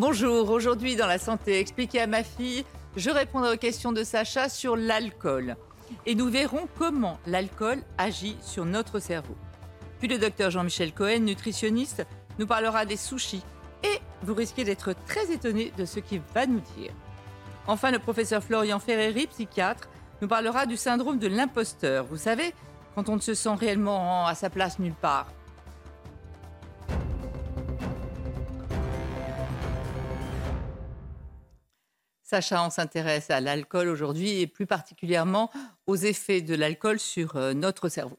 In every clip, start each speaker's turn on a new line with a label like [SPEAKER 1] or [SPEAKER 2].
[SPEAKER 1] Bonjour, aujourd'hui dans la santé, expliquez à ma fille, je répondrai aux questions de Sacha sur l'alcool. Et nous verrons comment l'alcool agit sur notre cerveau. Puis le docteur Jean-Michel Cohen, nutritionniste, nous parlera des sushis. Et vous risquez d'être très étonné de ce qu'il va nous dire. Enfin, le professeur Florian Ferreri, psychiatre, nous parlera du syndrome de l'imposteur. Vous savez, quand on ne se sent réellement à sa place nulle part. Sacha, on s'intéresse à l'alcool aujourd'hui et plus particulièrement aux effets de l'alcool sur euh, notre cerveau.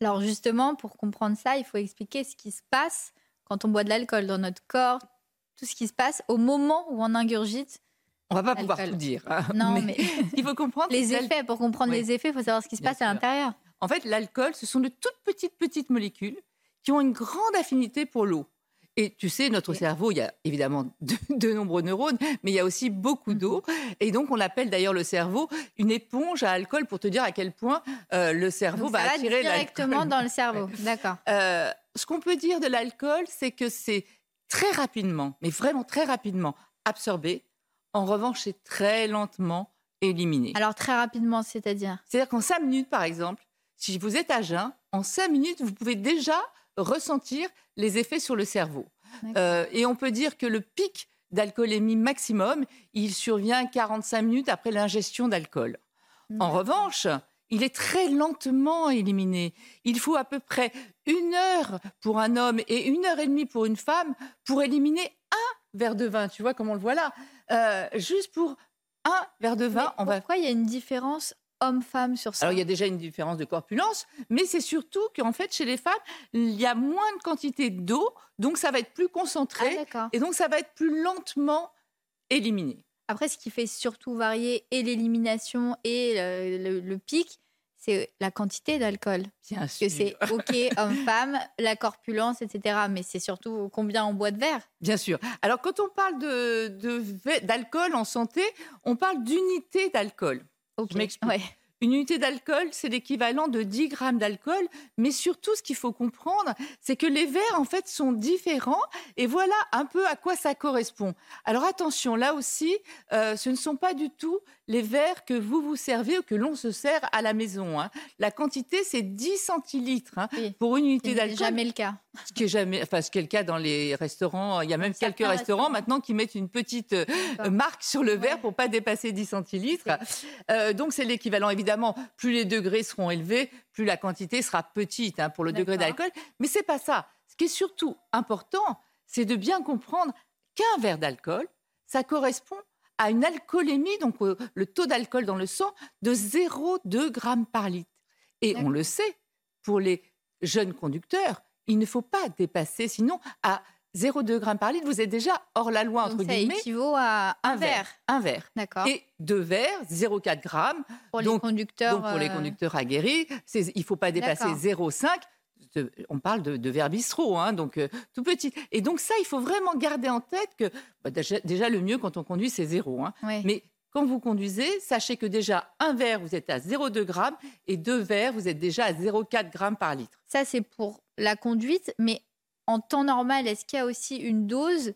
[SPEAKER 2] Alors justement, pour comprendre ça, il faut expliquer ce qui se passe quand on boit de l'alcool dans notre corps, tout ce qui se passe au moment où on ingurgite.
[SPEAKER 1] On va pas pouvoir tout dire. hein,
[SPEAKER 2] Non, mais
[SPEAKER 1] il faut comprendre
[SPEAKER 2] les effets, pour comprendre
[SPEAKER 1] Oui.
[SPEAKER 2] les effets, il faut savoir ce qui se
[SPEAKER 1] Bien
[SPEAKER 2] passe à l'intérieur.
[SPEAKER 1] En fait, l'alcool, ce sont de toutes petites, petites molécules qui ont une grande affinité pour l'eau. Et tu sais, notre cerveau, il y a évidemment de, de nombreux neurones, mais il y a aussi beaucoup
[SPEAKER 2] Mhm.
[SPEAKER 1] d'eau. Et donc, on appelle d'ailleurs le cerveau une éponge à alcool pour te dire à quel point euh, le cerveau
[SPEAKER 2] Donc,
[SPEAKER 1] va
[SPEAKER 2] ça va
[SPEAKER 1] attirer
[SPEAKER 2] directement dans le cerveau. D'accord.
[SPEAKER 1] Euh, ce qu'on peut dire de l'alcool, c'est que c'est très rapidement, mais vraiment très rapidement, absorbé. En revanche, c'est très lentement éliminé.
[SPEAKER 2] Alors très rapidement, c'est-à-dire?
[SPEAKER 1] C'est-à-dire qu'en cinq minutes, par exemple, si vous êtes à jeun, en cinq minutes, vous pouvez déjà ressentir les effets sur le cerveau. Euh, et on peut dire que le pic d'alcoolémie maximum, il survient 45 minutes après l'ingestion d'alcool. En revanche, il est très lentement éliminé. Il faut à peu près une heure pour un homme et une heure et demie pour une femme pour éliminer un verre de vin. Tu vois comme on le voit là? Euh, juste pour un verre de vin,
[SPEAKER 2] Mais
[SPEAKER 1] on va
[SPEAKER 2] pourquoi il y a une différence homme-femme sur ça
[SPEAKER 1] alors, il y a déjà une différence de corpulence, mais c'est surtout qu'en fait, chez les femmes, il y a moins de quantité d'eau, donc ça va être plus
[SPEAKER 2] Ah,
[SPEAKER 1] concentré,
[SPEAKER 2] d'accord.
[SPEAKER 1] et donc ça va être plus lentement éliminé.
[SPEAKER 2] Après, ce qui fait surtout varier et l'élimination et le, le- le pic, c'est la quantité d'alcool.
[SPEAKER 1] Bien
[SPEAKER 2] Parce que c'est OK, homme-femme, la corpulence, etc. Mais c'est surtout combien on boit de verre.
[SPEAKER 1] Bien sûr. Alors, quand on parle de- de d'alcool en santé, on parle d'unité d'alcool.
[SPEAKER 2] Ok.
[SPEAKER 1] m'explique.
[SPEAKER 2] Ouais.
[SPEAKER 1] Une unité d'alcool, c'est l'équivalent de 10 grammes d'alcool, mais surtout, ce qu'il faut comprendre, c'est que les verres, en fait, sont différents, et voilà un peu à quoi ça correspond. Alors attention, là aussi, euh, ce ne sont pas du tout les verres que vous vous servez ou que l'on se sert à la maison. hein. La quantité, c'est 10 centilitres hein,
[SPEAKER 2] Oui.
[SPEAKER 1] pour une unité
[SPEAKER 2] C'est
[SPEAKER 1] d'alcool.
[SPEAKER 2] jamais le cas.
[SPEAKER 1] Ce qui est jamais, enfin, ce qui est le cas dans les restaurants. Il y a même quelques restaurants,
[SPEAKER 2] restaurants.
[SPEAKER 1] maintenant qui mettent une petite euh,
[SPEAKER 2] D'accord.
[SPEAKER 1] marque sur le verre
[SPEAKER 2] Ouais.
[SPEAKER 1] pour pas dépasser 10 centilitres. Euh, donc c'est l'équivalent. Évidemment, plus les degrés seront élevés, plus la quantité sera petite hein, pour le degré d'alcool. Mais c'est pas ça. Ce qui est surtout important, c'est de bien comprendre qu'un verre d'alcool, ça correspond à une alcoolémie, donc euh, le taux d'alcool dans le sang, de 0,2 grammes par litre. Et on le sait, pour les jeunes conducteurs, il ne faut pas dépasser, sinon à 0,2 grammes par litre, vous êtes déjà hors la loi, entre
[SPEAKER 2] Donc ça
[SPEAKER 1] guillemets.
[SPEAKER 2] équivaut à un, verre.
[SPEAKER 1] Un verre.
[SPEAKER 2] D'accord.
[SPEAKER 1] Et deux verres, 0,4 grammes.
[SPEAKER 2] Pour les
[SPEAKER 1] donc-
[SPEAKER 2] conducteurs.
[SPEAKER 1] Donc pour les
[SPEAKER 2] euh,
[SPEAKER 1] conducteurs aguerris, il ne faut pas dépasser
[SPEAKER 2] D'accord.
[SPEAKER 1] 0,5. De- On parle de, de verre bistrot, hein, donc euh, tout petit. Et donc ça, il faut vraiment garder en tête que bah, déjà, déjà, le mieux quand on conduit, c'est zéro. hein.
[SPEAKER 2] ouais.
[SPEAKER 1] Mais quand vous conduisez, sachez que déjà un verre, vous êtes à 0,2 grammes et deux verres, vous êtes déjà à 0,4 grammes par litre.
[SPEAKER 2] Ça, c'est pour la conduite. Mais en temps normal, est-ce qu'il y a aussi une dose,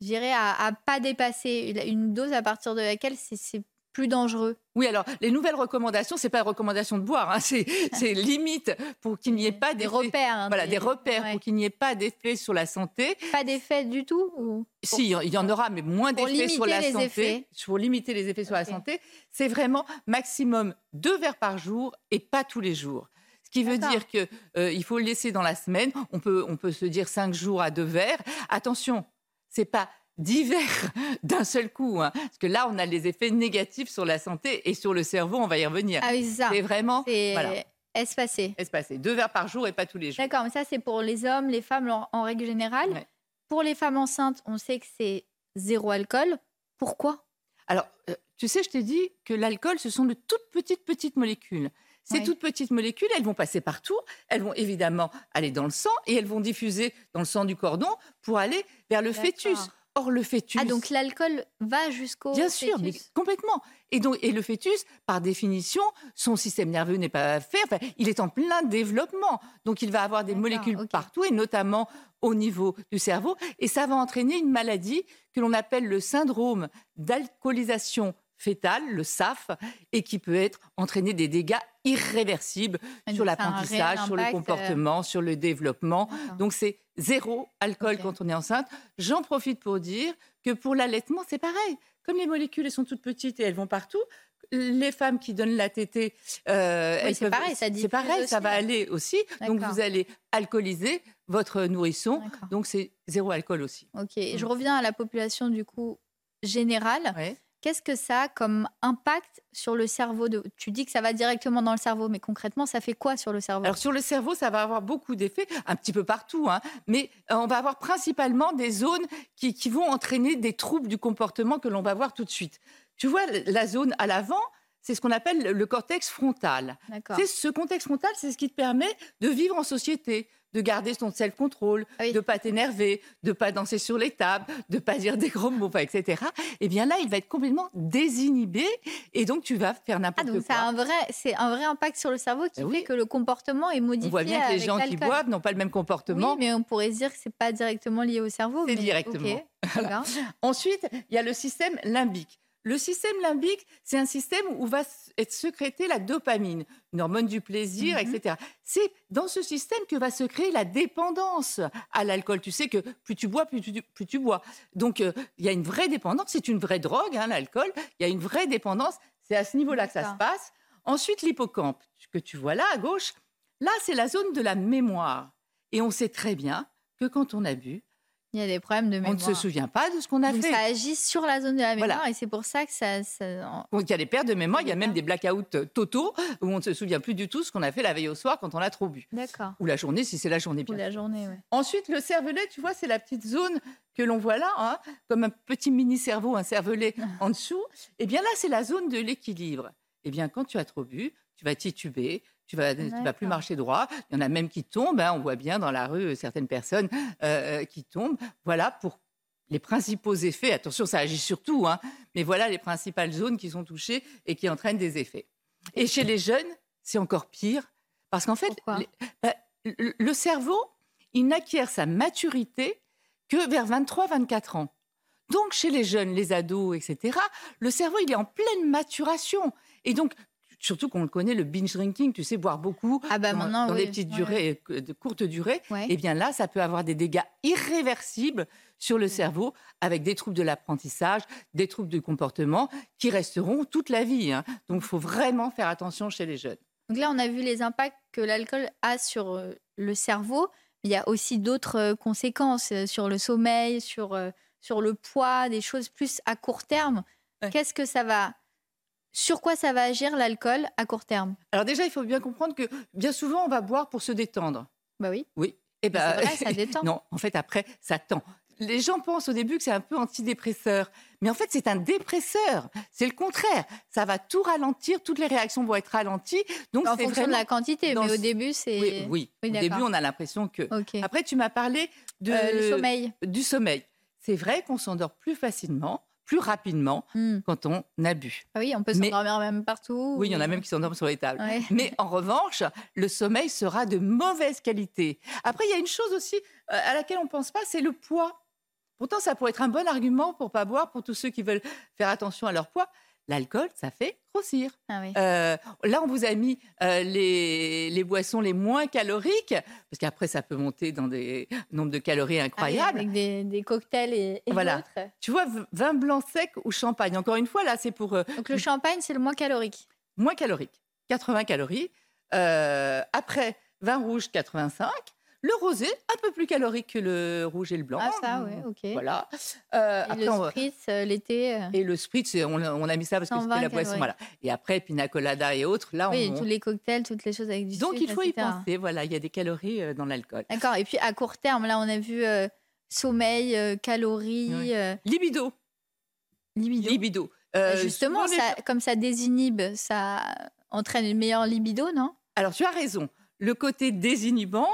[SPEAKER 2] je dirais, à, à pas dépasser Une dose à partir de laquelle c'est- c'est plus dangereux
[SPEAKER 1] Oui, alors les nouvelles recommandations, c'est pas une recommandation de boire, hein, c'est c'est limite pour qu'il n'y ait pas
[SPEAKER 2] Des repères. hein,
[SPEAKER 1] Voilà, des repères
[SPEAKER 2] ouais.
[SPEAKER 1] pour qu'il n'y ait pas d'effet sur la santé.
[SPEAKER 2] Pas d'effet du tout ou...
[SPEAKER 1] Si, il y en aura, mais moins d'effets sur la santé.
[SPEAKER 2] effets.
[SPEAKER 1] Pour limiter les effets sur la santé, c'est vraiment maximum deux verres par jour et pas tous les jours. Ce qui veut dire que euh, il faut le laisser dans la semaine. On peut, on peut se dire cinq jours à deux verres. Attention, c'est pas dix verres d'un seul coup, hein, parce que là, on a les effets négatifs sur la santé et sur le cerveau. On va y revenir.
[SPEAKER 2] Ah oui, c'est ça.
[SPEAKER 1] c'est vraiment
[SPEAKER 2] C'est
[SPEAKER 1] voilà,
[SPEAKER 2] espacé.
[SPEAKER 1] espacé. Deux verres par jour et pas tous les jours.
[SPEAKER 2] D'accord, mais ça, c'est pour les hommes, les femmes en, en règle générale.
[SPEAKER 1] Ouais.
[SPEAKER 2] Pour les femmes enceintes, on sait que c'est zéro alcool. Pourquoi?
[SPEAKER 1] Alors, euh, tu sais, je t'ai dit que l'alcool, ce sont de toutes petites, petites molécules. Ces
[SPEAKER 2] Oui.
[SPEAKER 1] toutes petites molécules, elles vont passer partout, elles vont évidemment aller dans le sang et elles vont diffuser dans le sang du cordon pour aller vers le
[SPEAKER 2] D'accord.
[SPEAKER 1] fœtus. Or, le fœtus...
[SPEAKER 2] Ah, donc l'alcool va jusqu'au.
[SPEAKER 1] Bien sûr, mais complètement. Et donc, et le fœtus, par définition, son système nerveux n'est pas fait. enfin, il est en plein développement, donc il va avoir des molécules partout, et notamment au niveau du cerveau. Et ça va entraîner une maladie que l'on appelle le syndrome d'alcoolisation fétale, le SAF, et qui peut être entraîner des dégâts irréversibles
[SPEAKER 2] Et
[SPEAKER 1] sur l'apprentissage, sur le
[SPEAKER 2] euh,
[SPEAKER 1] comportement, sur le développement. Donc c'est zéro alcool quand on est enceinte. J'en profite pour dire que pour l'allaitement, c'est pareil. Comme les molécules elles sont toutes petites et elles vont partout, les femmes qui donnent la tétée, euh,
[SPEAKER 2] Oui, c'est pareil, ça diffuse
[SPEAKER 1] pareil, ça va aller aussi. Donc vous allez alcooliser votre nourrisson. Donc c'est zéro alcool aussi.
[SPEAKER 2] Ok, et je reviens à la population du coup générale. Qu'est-ce que ça a comme impact sur le cerveau de... Tu dis que ça va directement dans le cerveau, mais concrètement, ça fait quoi sur le cerveau?
[SPEAKER 1] Alors sur le cerveau, ça va avoir beaucoup d'effets, un petit peu partout, hein, mais euh, on va avoir principalement des zones qui, qui vont entraîner des troubles du comportement que l'on va voir tout de suite. Tu vois, la zone à l'avant, c'est ce qu'on appelle le cortex frontal. C'est ce contexte frontal, c'est ce qui te permet de vivre en société, de garder ton self-control,
[SPEAKER 2] Ah oui.
[SPEAKER 1] de pas t'énerver, de pas danser sur les tables, de pas dire des gros mots, etc. Et bien là, il va être complètement désinhibé, et donc tu vas faire
[SPEAKER 2] Ah,
[SPEAKER 1] n'importe
[SPEAKER 2] donc
[SPEAKER 1] quoi.
[SPEAKER 2] un vrai, c'est un vrai impact sur le cerveau qui
[SPEAKER 1] Eh oui.
[SPEAKER 2] fait que le comportement est modifié.
[SPEAKER 1] On voit bien que les gens qui boivent n'ont pas le même comportement.
[SPEAKER 2] Oui, mais on pourrait se dire que c'est pas directement lié au cerveau.
[SPEAKER 1] C'est
[SPEAKER 2] mais
[SPEAKER 1] directement. Ensuite, il y a le système limbique. Le système limbique, c'est un système où va être sécrétée la dopamine, une hormone du plaisir,
[SPEAKER 2] Mhm.
[SPEAKER 1] etc. C'est dans ce système que va se créer la dépendance à l'alcool. Tu sais que plus tu bois, plus tu, plus tu bois. Donc, euh, il y a une vraie dépendance. C'est une vraie drogue, hein, l'alcool. Il y a une vraie dépendance. C'est à ce niveau-là que ça se
[SPEAKER 2] D'accord.
[SPEAKER 1] passe. Ensuite, l'hippocampe, que tu vois là à gauche. Là, c'est la zone de la mémoire. Et on sait très bien que quand on a bu,
[SPEAKER 2] Il y a des problèmes de
[SPEAKER 1] on
[SPEAKER 2] mémoire.
[SPEAKER 1] ne se souvient pas de ce qu'on a
[SPEAKER 2] Donc
[SPEAKER 1] fait.
[SPEAKER 2] ça agit sur la zone de la mémoire
[SPEAKER 1] Voilà.
[SPEAKER 2] et c'est pour ça que ça. ça-
[SPEAKER 1] Donc, il y a des pertes de mémoire, il y a même des blackouts totaux où on ne se souvient plus du tout ce qu'on a fait la veille au soir quand on a trop bu.
[SPEAKER 2] D'accord.
[SPEAKER 1] Ou la journée, si c'est la journée. Bien.
[SPEAKER 2] la journée, ouais.
[SPEAKER 1] Ensuite, le cervelet, tu vois, c'est la petite zone que l'on voit là, hein, comme un petit mini-cerveau, un cervelet en dessous. Eh bien là, c'est la zone de l'équilibre. Eh bien, quand tu as trop bu, tu vas tituber, tu vas, tu vas plus marcher droit. Il y en a même qui tombent. hein, on voit bien dans la rue euh, certaines personnes euh, euh, qui tombent. Voilà pour les principaux effets. Attention, ça agit sur tout, hein, mais voilà les principales zones qui sont touchées et qui entraînent des effets. Et chez les jeunes, c'est encore pire, parce qu'en fait, les- bah, le cerveau, il n'acquiert sa maturité que vers 23-24 ans. Donc, chez les jeunes, les ados, etc., le cerveau, il est en pleine maturation. Et donc, surtout qu'on le connaît, le binge drinking, tu sais, boire beaucoup
[SPEAKER 2] Ah bah
[SPEAKER 1] dans,
[SPEAKER 2] maintenant,
[SPEAKER 1] dans
[SPEAKER 2] oui,
[SPEAKER 1] des petites
[SPEAKER 2] ouais,
[SPEAKER 1] durées, euh, de courtes durées,
[SPEAKER 2] Ouais.
[SPEAKER 1] et bien là, ça peut avoir des dégâts irréversibles sur le cerveau, avec des troubles de l'apprentissage, des troubles du comportement, qui resteront toute la vie. hein. Donc, il faut vraiment faire attention chez les jeunes.
[SPEAKER 2] Donc là, on a vu les impacts que l'alcool a sur euh, le cerveau. Il y a aussi d'autres euh, conséquences sur le sommeil, sur, sur le poids, des choses plus à court terme.
[SPEAKER 1] Ouais.
[SPEAKER 2] Qu'est-ce que ça va Sur quoi ça va agir l'alcool à court terme?
[SPEAKER 1] Alors déjà, il faut bien comprendre que bien souvent, on va boire pour se détendre.
[SPEAKER 2] Bah oui.
[SPEAKER 1] Oui. Eh ben,
[SPEAKER 2] vrai, ça détend.
[SPEAKER 1] non, en fait, après, ça tend. Les gens pensent au début que c'est un peu antidépresseur, mais en fait, c'est un dépresseur. C'est le contraire. Ça va tout ralentir, toutes les réactions vont être ralenties. Donc,
[SPEAKER 2] En fonction de la quantité,
[SPEAKER 1] dans
[SPEAKER 2] mais au début, c'est.
[SPEAKER 1] Oui, oui.
[SPEAKER 2] Oui,
[SPEAKER 1] Au début, on a l'impression que. Après, tu m'as parlé de
[SPEAKER 2] Euh, le sommeil.
[SPEAKER 1] du sommeil. C'est vrai qu'on s'endort plus facilement, plus rapidement
[SPEAKER 2] Hmm.
[SPEAKER 1] quand on a bu.
[SPEAKER 2] Ah oui, on peut s'endormir même partout.
[SPEAKER 1] Oui, il y en a même qui s'endorment sur les tables.
[SPEAKER 2] Ouais.
[SPEAKER 1] Mais en revanche, le sommeil sera de mauvaise qualité. Après, il y a une chose aussi euh, à laquelle on ne pense pas, c'est le poids. Pourtant, ça pourrait être un bon argument pour pas boire, pour tous ceux qui veulent faire attention à leur poids. L'alcool, ça fait grossir.
[SPEAKER 2] Ah oui.
[SPEAKER 1] Euh, là, on vous a mis euh, les, les boissons les moins caloriques, parce qu'après, ça peut monter dans des nombres de calories
[SPEAKER 2] Ah oui,
[SPEAKER 1] incroyables.
[SPEAKER 2] avec des, des cocktails et, et
[SPEAKER 1] Voilà.
[SPEAKER 2] autres.
[SPEAKER 1] Tu vois, vin blanc sec ou champagne. Encore une fois, là, c'est pour euh,
[SPEAKER 2] Donc le champagne, c'est le moins calorique.
[SPEAKER 1] moins calorique, 80 calories. Après, vin rouge, 85. Le rosé, un peu plus calorique que le rouge et le blanc.
[SPEAKER 2] Ah ça, ouais, ok.
[SPEAKER 1] Voilà. Euh,
[SPEAKER 2] Et
[SPEAKER 1] après,
[SPEAKER 2] le spritz, euh, l'été. euh,
[SPEAKER 1] et le spritz, on, a- on a mis ça parce que
[SPEAKER 2] 120
[SPEAKER 1] c'était la boisson. Voilà. Et après, pina colada et autres, là,
[SPEAKER 2] Oui,
[SPEAKER 1] on
[SPEAKER 2] tous les cocktails, toutes les choses avec du
[SPEAKER 1] Donc,
[SPEAKER 2] sucre,
[SPEAKER 1] il faut y penser. Voilà, il y a des calories dans l'alcool.
[SPEAKER 2] D'accord. Et puis à court terme, là, on a vu euh, sommeil, calories,
[SPEAKER 1] Libido.
[SPEAKER 2] libido.
[SPEAKER 1] Libido.
[SPEAKER 2] Justement,
[SPEAKER 1] les
[SPEAKER 2] comme ça désinhibe, ça entraîne une meilleure libido, non?
[SPEAKER 1] Alors, tu as raison. Le côté désinhibant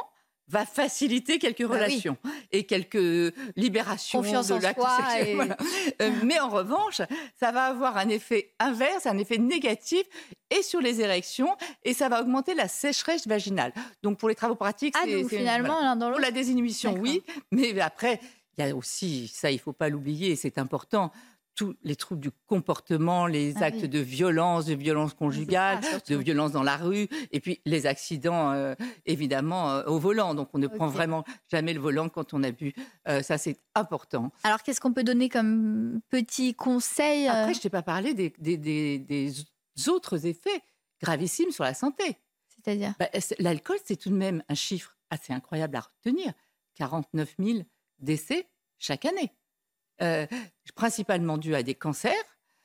[SPEAKER 1] va faciliter quelques
[SPEAKER 2] Bah oui.
[SPEAKER 1] relations et quelques libérations
[SPEAKER 2] Confiance
[SPEAKER 1] de l'acte sexuel,
[SPEAKER 2] et-
[SPEAKER 1] voilà. Euh, mais en revanche, ça va avoir un effet inverse, un effet négatif et sur les érections et ça va augmenter la sécheresse vaginale. Donc, pour les travaux pratiques,
[SPEAKER 2] Ah,
[SPEAKER 1] c'est
[SPEAKER 2] finalement,
[SPEAKER 1] voilà.
[SPEAKER 2] l'un dans
[SPEAKER 1] Pour la désinhibition, oui, mais après, il y a aussi, ça, il faut pas l'oublier, c'est important, tous les troubles du comportement, les
[SPEAKER 2] Ah
[SPEAKER 1] actes
[SPEAKER 2] oui.
[SPEAKER 1] de violence, de violence conjugale,
[SPEAKER 2] ça, surtout.
[SPEAKER 1] de violence dans la rue, et puis les accidents, euh, évidemment, euh, au volant. Donc, on ne prend vraiment jamais le volant quand on a bu. Euh, ça, c'est important.
[SPEAKER 2] Alors, qu'est-ce qu'on peut donner comme petit conseil
[SPEAKER 1] Après, je t'ai pas parlé des, des- des- des autres effets gravissimes sur la santé.
[SPEAKER 2] C'est-à-dire?
[SPEAKER 1] Bah, L'alcool, c'est tout de même un chiffre assez incroyable à retenir. 49 000 décès chaque année. Euh, principalement dû à des cancers.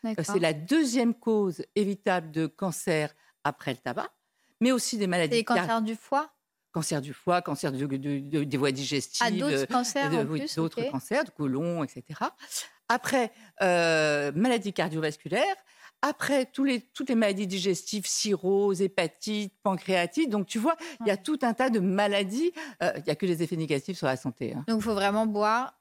[SPEAKER 1] Euh. C'est la deuxième cause évitable de cancer après le tabac, mais aussi des maladies
[SPEAKER 2] les
[SPEAKER 1] car-
[SPEAKER 2] cancers du foie?
[SPEAKER 1] Cancer du foie, cancer du- du- du- des voies digestives,
[SPEAKER 2] Ah, d'autres cancers
[SPEAKER 1] de-
[SPEAKER 2] plus
[SPEAKER 1] d'autres cancers, du côlon, etc. Après, euh, maladies cardiovasculaires. Après, tous les, toutes les maladies digestives, cirrhose, hépatite, pancréatite. Donc, tu vois, il y a tout un tas de maladies. Euh, Il n'y a que des effets négatifs sur la santé. hein.
[SPEAKER 2] Donc, il faut vraiment boire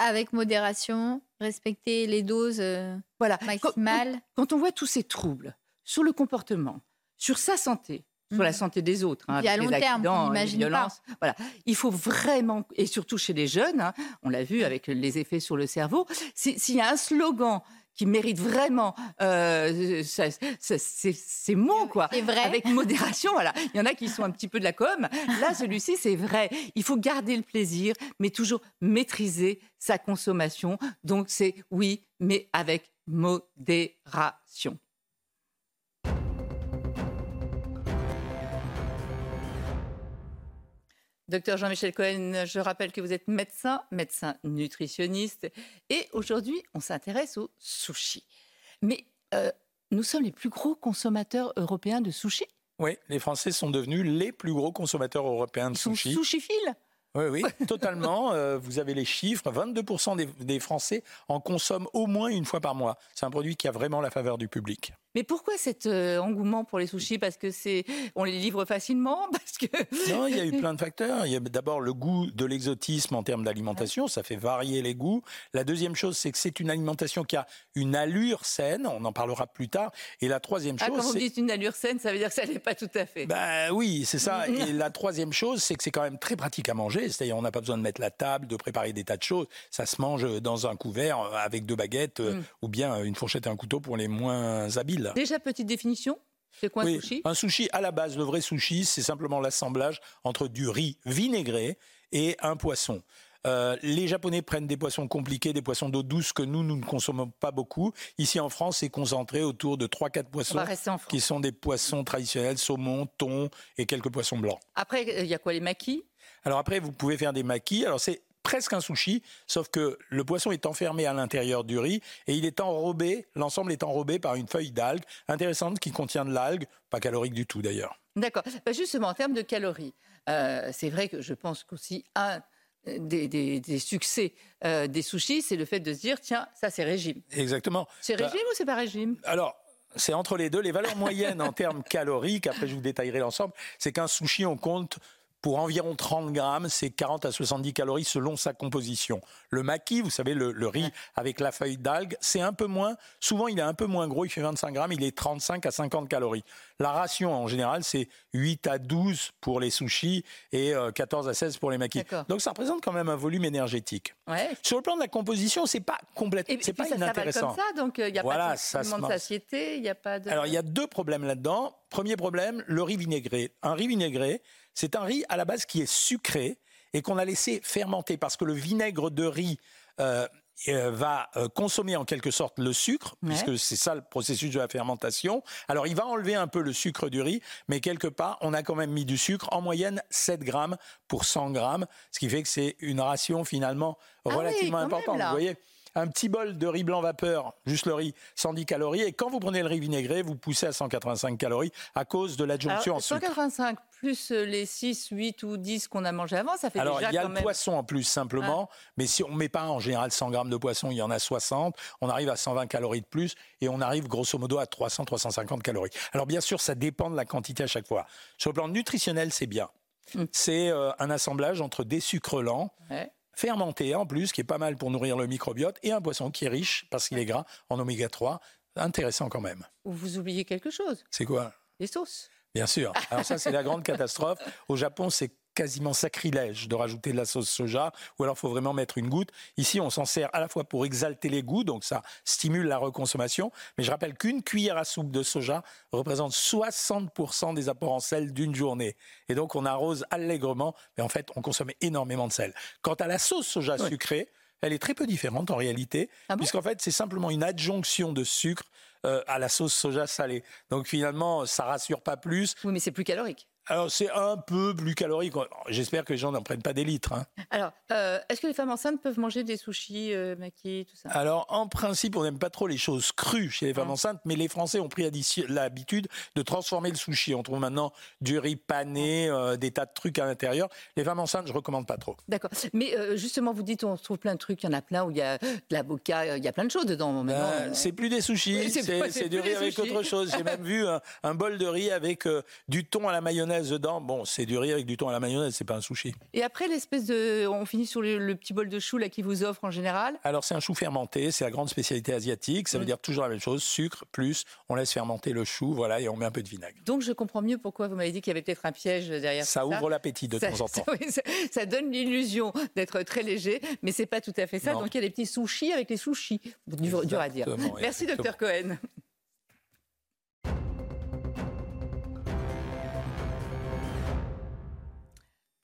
[SPEAKER 2] avec modération, respecter les doses euh,
[SPEAKER 1] Voilà.
[SPEAKER 2] Maximales.
[SPEAKER 1] Quand on voit tous ces troubles sur le comportement, sur sa santé, sur la
[SPEAKER 2] Mhm.
[SPEAKER 1] santé des autres, hein,
[SPEAKER 2] puis à
[SPEAKER 1] avec
[SPEAKER 2] long
[SPEAKER 1] les
[SPEAKER 2] terme,
[SPEAKER 1] accidents, les
[SPEAKER 2] pas.
[SPEAKER 1] voilà, il faut vraiment, et surtout chez les jeunes, hein, on l'a vu avec les effets sur le cerveau, si- s'il y a un slogan qui mérite vraiment euh, ça- ça- ces, ces mots, quoi,
[SPEAKER 2] C'est vrai.
[SPEAKER 1] avec modération, voilà. Il y en a qui sont un petit peu de la com. Là, celui-ci, c'est vrai. Il faut garder le plaisir, mais toujours maîtriser sa consommation. Donc, c'est oui, mais avec modération. Docteur Jean-Michel Cohen, je rappelle que vous êtes médecin, médecin nutritionniste, et aujourd'hui, on s'intéresse au sushi. Mais euh, nous sommes les plus gros consommateurs européens de sushi?
[SPEAKER 3] Oui, les Français sont devenus les plus gros consommateurs européens de
[SPEAKER 1] Ils sont sushiphiles.
[SPEAKER 3] Oui, oui, totalement. Euh, vous avez les chiffres. 22% des, des Français en consomment au moins une fois par mois. C'est un produit qui a vraiment la faveur du public.
[SPEAKER 1] Mais pourquoi cet euh, engouement pour les sushis? Parce que c'est, on les livre facilement Parce que
[SPEAKER 3] Non, il y a eu plein de facteurs. Il y a d'abord le goût de l'exotisme en termes d'alimentation, ça fait varier les goûts. La deuxième chose, c'est que c'est une alimentation qui a une allure saine, on en parlera plus tard. Et la troisième
[SPEAKER 1] ah,
[SPEAKER 3] chose,
[SPEAKER 1] quand vous dites une allure saine, ça veut dire que ça n'est pas tout à fait.
[SPEAKER 3] Ben oui, c'est ça. Et la troisième chose, c'est que c'est quand même très pratique à manger. C'est-à-dire, on n'a pas besoin de mettre la table, de préparer des tas de choses. Ça se mange dans un couvert avec deux baguettes euh,
[SPEAKER 1] Mm.
[SPEAKER 3] ou bien une fourchette et un couteau pour les moins habiles.
[SPEAKER 1] Déjà petite définition. C'est quoi un
[SPEAKER 3] Oui,
[SPEAKER 1] sushi?
[SPEAKER 3] un sushi, à la base, le vrai sushi, c'est simplement l'assemblage entre du riz vinaigré et un poisson. Euh, les Japonais prennent des poissons compliqués, des poissons d'eau douce que nous, nous ne consommons pas beaucoup. Ici en France, c'est concentré autour de 3-4
[SPEAKER 1] On
[SPEAKER 3] poissons qui sont des poissons traditionnels, saumon, thon et quelques poissons blancs.
[SPEAKER 1] Après, il y a quoi les maquis?
[SPEAKER 3] Alors après, vous pouvez faire des maquis. Alors c'est presque un sushi, sauf que le poisson est enfermé à l'intérieur du riz et il est enrobé, l'ensemble est enrobé par une feuille d'algue intéressante qui contient de l'algue, pas calorique du tout d'ailleurs.
[SPEAKER 1] D'accord. Bah, justement, en termes de calories, euh, c'est vrai que je pense qu'aussi un des, des- des succès euh, des sushis, c'est le fait de se dire tiens, ça c'est régime.
[SPEAKER 3] Exactement.
[SPEAKER 1] C'est
[SPEAKER 3] Bah,
[SPEAKER 1] régime ou c'est pas régime?
[SPEAKER 3] Alors, c'est entre les deux. Les valeurs moyennes en termes caloriques, après je vous détaillerai l'ensemble, c'est qu'un sushi, on compte pour environ 30 grammes, c'est 40 à 70 calories selon sa composition. Le maki, vous savez, le, le riz avec la feuille d'algue, c'est un peu moins. Souvent, il est un peu moins gros, il fait 25 grammes, il est 35 à 50 calories. La ration, en général, c'est 8 à 12 pour les sushis et euh, 14 à 16 pour les.
[SPEAKER 1] D'accord.
[SPEAKER 3] Donc, ça représente quand même un volume énergétique.
[SPEAKER 1] Ouais.
[SPEAKER 3] Sur le plan de la composition, c'est pas complètement, c'est pas
[SPEAKER 1] ça
[SPEAKER 3] inintéressant.
[SPEAKER 1] comme ça, donc euh, il n'y a
[SPEAKER 3] Voilà,
[SPEAKER 1] pas de
[SPEAKER 3] ça
[SPEAKER 1] sentiment de satiété, il a pas de.
[SPEAKER 3] Alors, il y a deux problèmes là-dedans. Premier problème, le riz vinaigré. Un riz vinaigré, c'est un riz à la base qui est sucré et qu'on a laissé fermenter parce que le vinaigre de riz euh, va euh, consommer en quelque sorte le sucre,
[SPEAKER 1] Ouais.
[SPEAKER 3] puisque c'est ça le processus de la fermentation. Alors, il va enlever un peu le sucre du riz, mais quelque part, on a quand même mis du sucre, en moyenne 7 grammes pour 100 grammes, ce qui fait que c'est une ration finalement
[SPEAKER 1] Ah oui,
[SPEAKER 3] relativement importante. vous voyez un petit bol de riz blanc vapeur, juste le riz, 110 calories. Et quand vous prenez le riz vinaigré, vous poussez à 185 calories à cause de l'adjonction en
[SPEAKER 1] Alors,
[SPEAKER 3] sucre.
[SPEAKER 1] 185 plus euh, les 6, 8 ou 10 qu'on a mangé avant, ça fait
[SPEAKER 3] Alors,
[SPEAKER 1] déjà
[SPEAKER 3] il y a
[SPEAKER 1] quand
[SPEAKER 3] le
[SPEAKER 1] même...
[SPEAKER 3] poisson en plus, simplement. Mais si on ne met pas en général 100 grammes de poisson, il y en a 60. On arrive à 120 calories de plus et on arrive grosso modo à 300-350 calories. Alors, bien sûr, ça dépend de la quantité à chaque fois. Sur le plan nutritionnel, c'est bien.
[SPEAKER 1] Mm.
[SPEAKER 3] C'est euh, un assemblage entre des sucres lents,
[SPEAKER 1] Ouais.
[SPEAKER 3] Fermentés en plus, qui est pas mal pour nourrir le microbiote, et un poisson qui est riche, parce qu'il est gras, en oméga 3. Intéressant quand même.
[SPEAKER 1] Ou vous oubliez quelque chose,
[SPEAKER 3] C'est quoi?
[SPEAKER 1] Les sauces.
[SPEAKER 3] Bien sûr. Alors ça, c'est la grande catastrophe. Au Japon, c'est quasiment sacrilège de rajouter de la sauce soja, ou alors il faut vraiment mettre une goutte. Ici, on s'en sert à la fois pour exalter les goûts, donc ça stimule la reconsommation, mais je rappelle qu'une cuillère à soupe de soja représente 60% des apports en sel d'une journée. Et donc, on arrose allègrement, mais en fait, on consomme énormément de sel. Quant à la sauce soja
[SPEAKER 1] Oui.
[SPEAKER 3] sucrée, elle est très peu différente en réalité,
[SPEAKER 1] Ah bon?
[SPEAKER 3] puisqu'en fait, c'est simplement une adjonction de sucre euh, à la sauce soja salée. Donc finalement, ça rassure pas plus.
[SPEAKER 1] Oui, mais c'est plus calorique.
[SPEAKER 3] Alors c'est un peu plus calorique. J'espère que les gens n'en prennent pas des litres. hein.
[SPEAKER 1] Alors, euh, est-ce que les femmes enceintes peuvent manger des sushis euh, maquis, tout ça?
[SPEAKER 3] Alors en principe, on n'aime pas trop les choses crues chez les femmes
[SPEAKER 1] Ah.
[SPEAKER 3] enceintes, mais les Français ont pris l'habitude de transformer le sushi. On trouve maintenant du riz pané, euh, des tas de trucs à l'intérieur. Les femmes enceintes, je recommande pas trop.
[SPEAKER 1] D'accord. Mais euh, justement, vous dites, on trouve plein de trucs. Il y en a plein où il y a de l'avocat, il y a plein de choses dedans.
[SPEAKER 3] Euh, c'est plus des sushis,
[SPEAKER 1] c'est
[SPEAKER 3] du riz avec autre chose. J'ai même vu un, un bol de riz avec du thon à la mayonnaise dedans. Bon, c'est du riz avec du thon à la mayonnaise, c'est pas un sushi.
[SPEAKER 1] Et après, l'espèce de. On finit sur le, le petit bol de chou là qui vous offre en général.
[SPEAKER 3] Alors c'est un chou fermenté, c'est la grande spécialité asiatique. Ça veut
[SPEAKER 1] Mm.
[SPEAKER 3] dire toujours la même chose, sucre plus, on laisse fermenter le chou, voilà, et on met un peu de vinaigre.
[SPEAKER 1] Donc, je comprends mieux pourquoi vous m'avez dit qu'il y avait peut-être un piège derrière
[SPEAKER 3] Ça
[SPEAKER 1] tout
[SPEAKER 3] ouvre l'appétit de
[SPEAKER 1] Ça-
[SPEAKER 3] temps en temps.
[SPEAKER 1] ça- oui, ça, ça donne l'illusion d'être très léger, mais c'est pas tout à fait ça.
[SPEAKER 3] Non.
[SPEAKER 1] Donc il y a des petits sushis avec les sushis. Dur, dur à dire. Merci, docteur Cohen.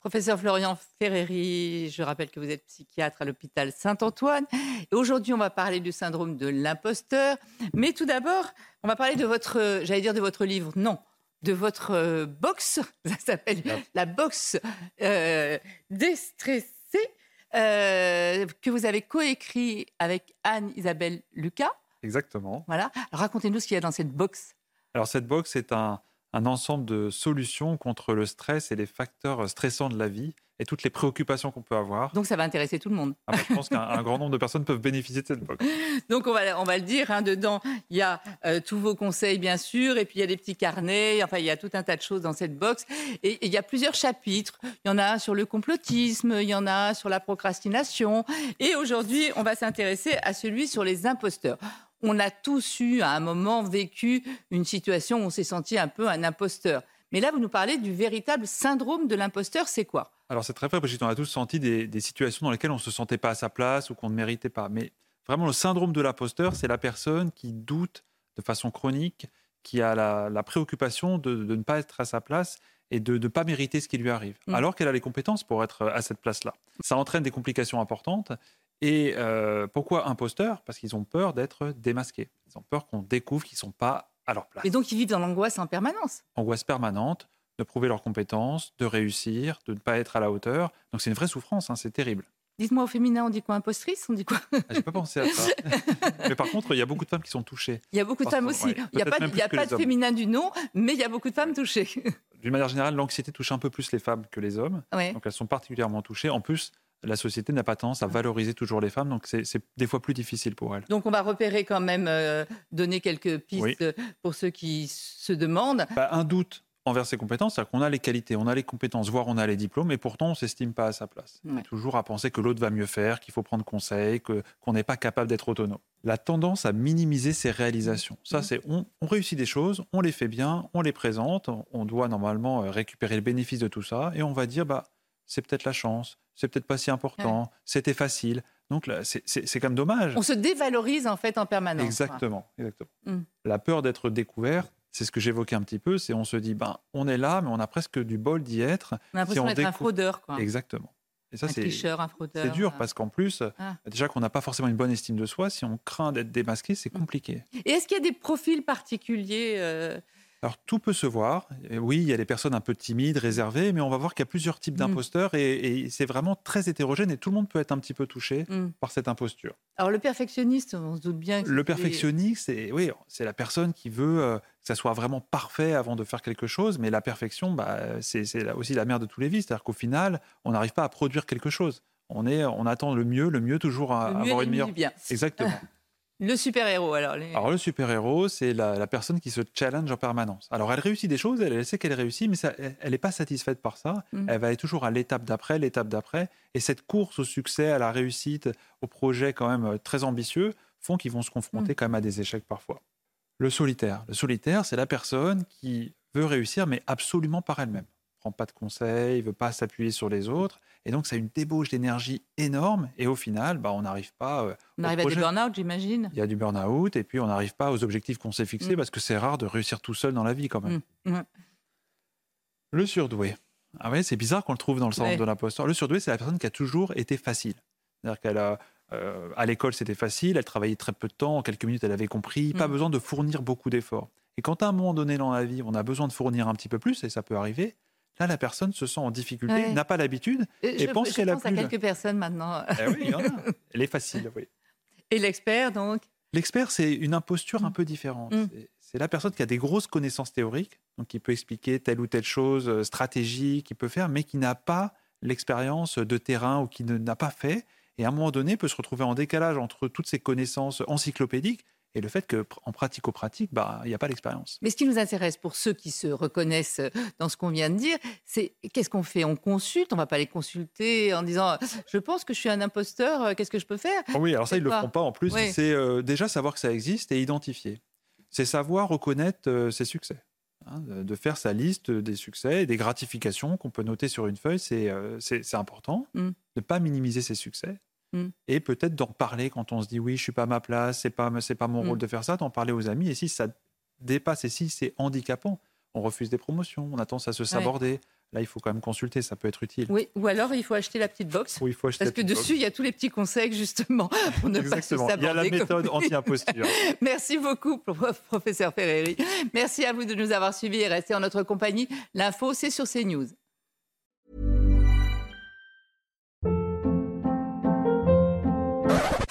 [SPEAKER 1] Professeur Florian Ferreri, je rappelle que vous êtes psychiatre à l'hôpital Saint-Antoine. Et aujourd'hui, on va parler du syndrome de l'imposteur. Mais tout d'abord, on va parler de votre, j'allais dire de votre livre, non, de votre euh, box. Ça s'appelle la box euh, déstressée, euh, que vous avez coécrit avec Anne-Isabelle Lucas.
[SPEAKER 4] Exactement.
[SPEAKER 1] Voilà. Racontez-nous ce qu'il y a dans cette box.
[SPEAKER 4] Alors cette box est un, un ensemble de solutions contre le stress et les facteurs stressants de la vie et toutes les préoccupations qu'on peut avoir.
[SPEAKER 1] Donc, ça va intéresser tout le monde.
[SPEAKER 4] Ah bah, je pense qu'un un grand nombre de personnes peuvent bénéficier de cette box.
[SPEAKER 1] Donc, on va, on va le dire, hein, dedans, il y a euh, tous vos conseils, bien sûr, et puis il y a des petits carnets, enfin, il y a tout un tas de choses dans cette box. Et, et il y a plusieurs chapitres. Il y en a un sur le complotisme, il y en a un sur la procrastination. Et aujourd'hui, on va s'intéresser à celui sur les imposteurs. On a tous eu, à un moment, vécu une situation où on s'est senti un peu un imposteur. Mais là, vous nous parlez du véritable syndrome de l'imposteur, c'est quoi?
[SPEAKER 4] Alors c'est très vrai, Brigitte, on a tous senti des, des situations dans lesquelles on ne se sentait pas à sa place ou qu'on ne méritait pas. Mais vraiment, le syndrome de l'imposteur, c'est la personne qui doute de façon chronique, qui a la, la préoccupation de, de ne pas être à sa place et de ne pas mériter ce qui lui arrive,
[SPEAKER 1] Mm.
[SPEAKER 4] alors qu'elle a les compétences pour être à cette place-là. Ça entraîne des complications importantes. Et euh, pourquoi imposteur Parce qu'ils ont peur d'être démasqués. Ils ont peur qu'on découvre qu'ils ne sont pas à leur place
[SPEAKER 1] Et donc, ils vivent dans l'angoisse en permanence.
[SPEAKER 4] angoisse permanente de prouver leurs compétences, de réussir, de ne pas être à la hauteur. Donc c'est une vraie souffrance, hein, c'est terrible.
[SPEAKER 1] Dites-moi au féminin, on dit quoi? Impostrice On dit quoi?
[SPEAKER 4] Ah, J'ai pas pensé à ça. Mais par contre, il y a beaucoup de femmes qui sont touchées.
[SPEAKER 1] Il y a beaucoup de femmes aussi.
[SPEAKER 4] ouais.
[SPEAKER 1] il n'y a pas, y a pas de féminin du nom, mais il y a beaucoup de femmes touchées.
[SPEAKER 4] D'une manière générale, l'anxiété touche un peu plus les femmes que les hommes.
[SPEAKER 1] Ouais.
[SPEAKER 4] Donc elles sont particulièrement touchées. En plus, la société n'a pas tendance à valoriser toujours les femmes, donc c'est des fois plus difficile pour elles.
[SPEAKER 1] Donc on va repérer quand même, euh, donner quelques pistes
[SPEAKER 4] Oui.
[SPEAKER 1] pour ceux qui se demandent.
[SPEAKER 4] Bah, un doute envers ses compétences, c'est-à-dire qu'on a les qualités, on a les compétences, voire on a les diplômes, et pourtant on s'estime pas à sa place.
[SPEAKER 1] Ouais.
[SPEAKER 4] Toujours à penser que l'autre va mieux faire, qu'il faut prendre conseil, qu'on n'est pas capable d'être autonome. La tendance à minimiser ses réalisations. Ça, c'est on, on réussit des choses, on les fait bien, on les présente, on- on doit normalement euh, récupérer le bénéfice de tout ça, et on va dire, bah, c'est peut-être la chance, c'est peut-être pas si important, c'était facile. Donc là, c'est- quand même dommage.
[SPEAKER 1] On se dévalorise en fait en permanence.
[SPEAKER 4] Exactement, exactement.
[SPEAKER 1] Mm.
[SPEAKER 4] La peur d'être découvert, c'est ce que j'évoquais un petit peu, c'est on se dit, ben, on est là, mais on a presque du bol d'y être.
[SPEAKER 1] On a l'impression
[SPEAKER 4] on
[SPEAKER 1] d'être un fraudeur, quoi.
[SPEAKER 4] Exactement. Et ça,
[SPEAKER 1] un
[SPEAKER 4] c'est
[SPEAKER 1] tricheur, un fraudeur.
[SPEAKER 4] c'est dur parce qu'en plus,
[SPEAKER 1] Ah.
[SPEAKER 4] déjà qu'on n'a pas forcément une bonne estime de soi, si on craint d'être démasqué, c'est
[SPEAKER 1] Mm.
[SPEAKER 4] compliqué.
[SPEAKER 1] Et est-ce qu'il y a des profils particuliers euh,
[SPEAKER 4] Alors tout peut se voir. Et oui, il y a des personnes un peu timides, réservées, mais on va voir qu'il y a plusieurs types
[SPEAKER 1] Mm.
[SPEAKER 4] d'imposteurs et, et c'est vraiment très hétérogène et tout le monde peut être un petit peu touché
[SPEAKER 1] Mm.
[SPEAKER 4] par cette imposture.
[SPEAKER 1] Alors le perfectionniste, on se doute bien que
[SPEAKER 4] Le perfectionniste, c'est oui, c'est la personne qui veut euh, que ça soit vraiment parfait avant de faire quelque chose, mais la perfection, bah, c'est aussi la mère de tous les vies. C'est-à-dire qu'au final, on n'arrive pas à produire quelque chose. On, est, on attend le mieux, le mieux toujours à
[SPEAKER 1] le mieux
[SPEAKER 4] avoir une
[SPEAKER 1] le
[SPEAKER 4] meilleure.
[SPEAKER 1] bien.
[SPEAKER 4] Exactement.
[SPEAKER 1] Le super-héros, alors. les-
[SPEAKER 4] Alors le super-héros, c'est la, la personne qui se challenge en permanence. Alors elle réussit des choses, elle, elle sait qu'elle réussit, mais ça- elle n'est pas satisfaite par ça.
[SPEAKER 1] Mm.
[SPEAKER 4] Elle va aller toujours à l'étape d'après, l'étape d'après. Et cette course au succès, à la réussite, au projet quand même euh, très ambitieux, font qu'ils vont se confronter quand même à des échecs parfois. Le solitaire. Le solitaire, c'est la personne qui veut réussir, mais absolument par elle-même. Prend pas de conseils, veut pas s'appuyer sur les autres. Et donc, ça a une débauche d'énergie énorme. Et au final, bah, on n'arrive pas euh,
[SPEAKER 1] on arrive à
[SPEAKER 4] projet.
[SPEAKER 1] burn-out, j'imagine.
[SPEAKER 4] Il y a du burn-out et puis on n'arrive pas aux objectifs qu'on s'est fixés
[SPEAKER 1] Mm.
[SPEAKER 4] parce que c'est rare de réussir tout seul dans la vie quand même.
[SPEAKER 1] Mm.
[SPEAKER 4] Le surdoué. Ah ouais, c'est bizarre qu'on le trouve dans le centre
[SPEAKER 1] Ouais.
[SPEAKER 4] de l'imposteur. Le surdoué, c'est la personne qui a toujours été facile. C'est-à-dire qu'elle a, euh, à l'école, c'était facile, elle travaillait très peu de temps, en quelques minutes, elle avait compris, pas
[SPEAKER 1] Mm.
[SPEAKER 4] besoin de fournir beaucoup d'efforts. Et quand à un moment donné dans la vie, on a besoin de fournir un petit peu plus, et ça peut arriver, là, la personne se sent en difficulté,
[SPEAKER 1] Ouais.
[SPEAKER 4] n'a pas l'habitude,
[SPEAKER 1] Et
[SPEAKER 4] Et
[SPEAKER 1] je,
[SPEAKER 4] pense
[SPEAKER 1] je
[SPEAKER 4] qu'elle a
[SPEAKER 1] pense à
[SPEAKER 4] plus, là.
[SPEAKER 1] quelques personnes maintenant.
[SPEAKER 4] Eh oui, il y en a. elle est facile, oui.
[SPEAKER 1] Et l'expert, donc?
[SPEAKER 4] L'expert, c'est une imposture un peu différente.
[SPEAKER 1] Mm.
[SPEAKER 4] C'est- la personne qui a des grosses connaissances théoriques, donc qui peut expliquer telle ou telle chose euh, stratégique, qui peut faire, mais qui n'a pas l'expérience de terrain ou qui ne- n'a pas fait, et à un moment donné peut se retrouver en décalage entre toutes ces connaissances encyclopédiques et le fait qu'en pratico-pratique, bah, il n'y a pas d'expérience.
[SPEAKER 1] Mais ce qui nous intéresse pour ceux qui se reconnaissent dans ce qu'on vient de dire, c'est qu'est-ce qu'on fait? On consulte, on va pas les consulter en disant je pense que je suis un imposteur, euh, qu'est-ce que je peux faire
[SPEAKER 4] Ah Oui, alors ça, ils ne le feront pas en plus.
[SPEAKER 1] Oui.
[SPEAKER 4] C'est euh, déjà savoir que ça existe et identifier. C'est savoir reconnaître euh, ses succès. hein, de faire sa liste des succès et des gratifications qu'on peut noter sur une feuille, c'est euh, important.
[SPEAKER 1] Mm.
[SPEAKER 4] De ne pas minimiser ses succès.
[SPEAKER 1] Mm.
[SPEAKER 4] Et peut-être d'en parler quand on se dit oui, je suis pas à ma place, c'est pas, c'est pas mon
[SPEAKER 1] Mm.
[SPEAKER 4] rôle de faire ça, d'en parler aux amis. Et si ça dépasse et si c'est handicapant, on refuse des promotions, on a tendance à se saborder. Là, il faut quand même consulter, ça peut être utile.
[SPEAKER 1] Oui, ou alors il faut acheter la petite box.
[SPEAKER 4] Ou il faut acheter
[SPEAKER 1] Parce que
[SPEAKER 4] box.
[SPEAKER 1] dessus, il y a tous les petits conseils, justement, pour ne pas se
[SPEAKER 4] Exactement. Il y a la
[SPEAKER 1] saborder.
[SPEAKER 4] méthode anti-imposture.
[SPEAKER 1] Merci beaucoup, prof- professeur Ferreri. Merci à vous de nous avoir suivis et restez en notre compagnie. L'info, c'est sur CNews.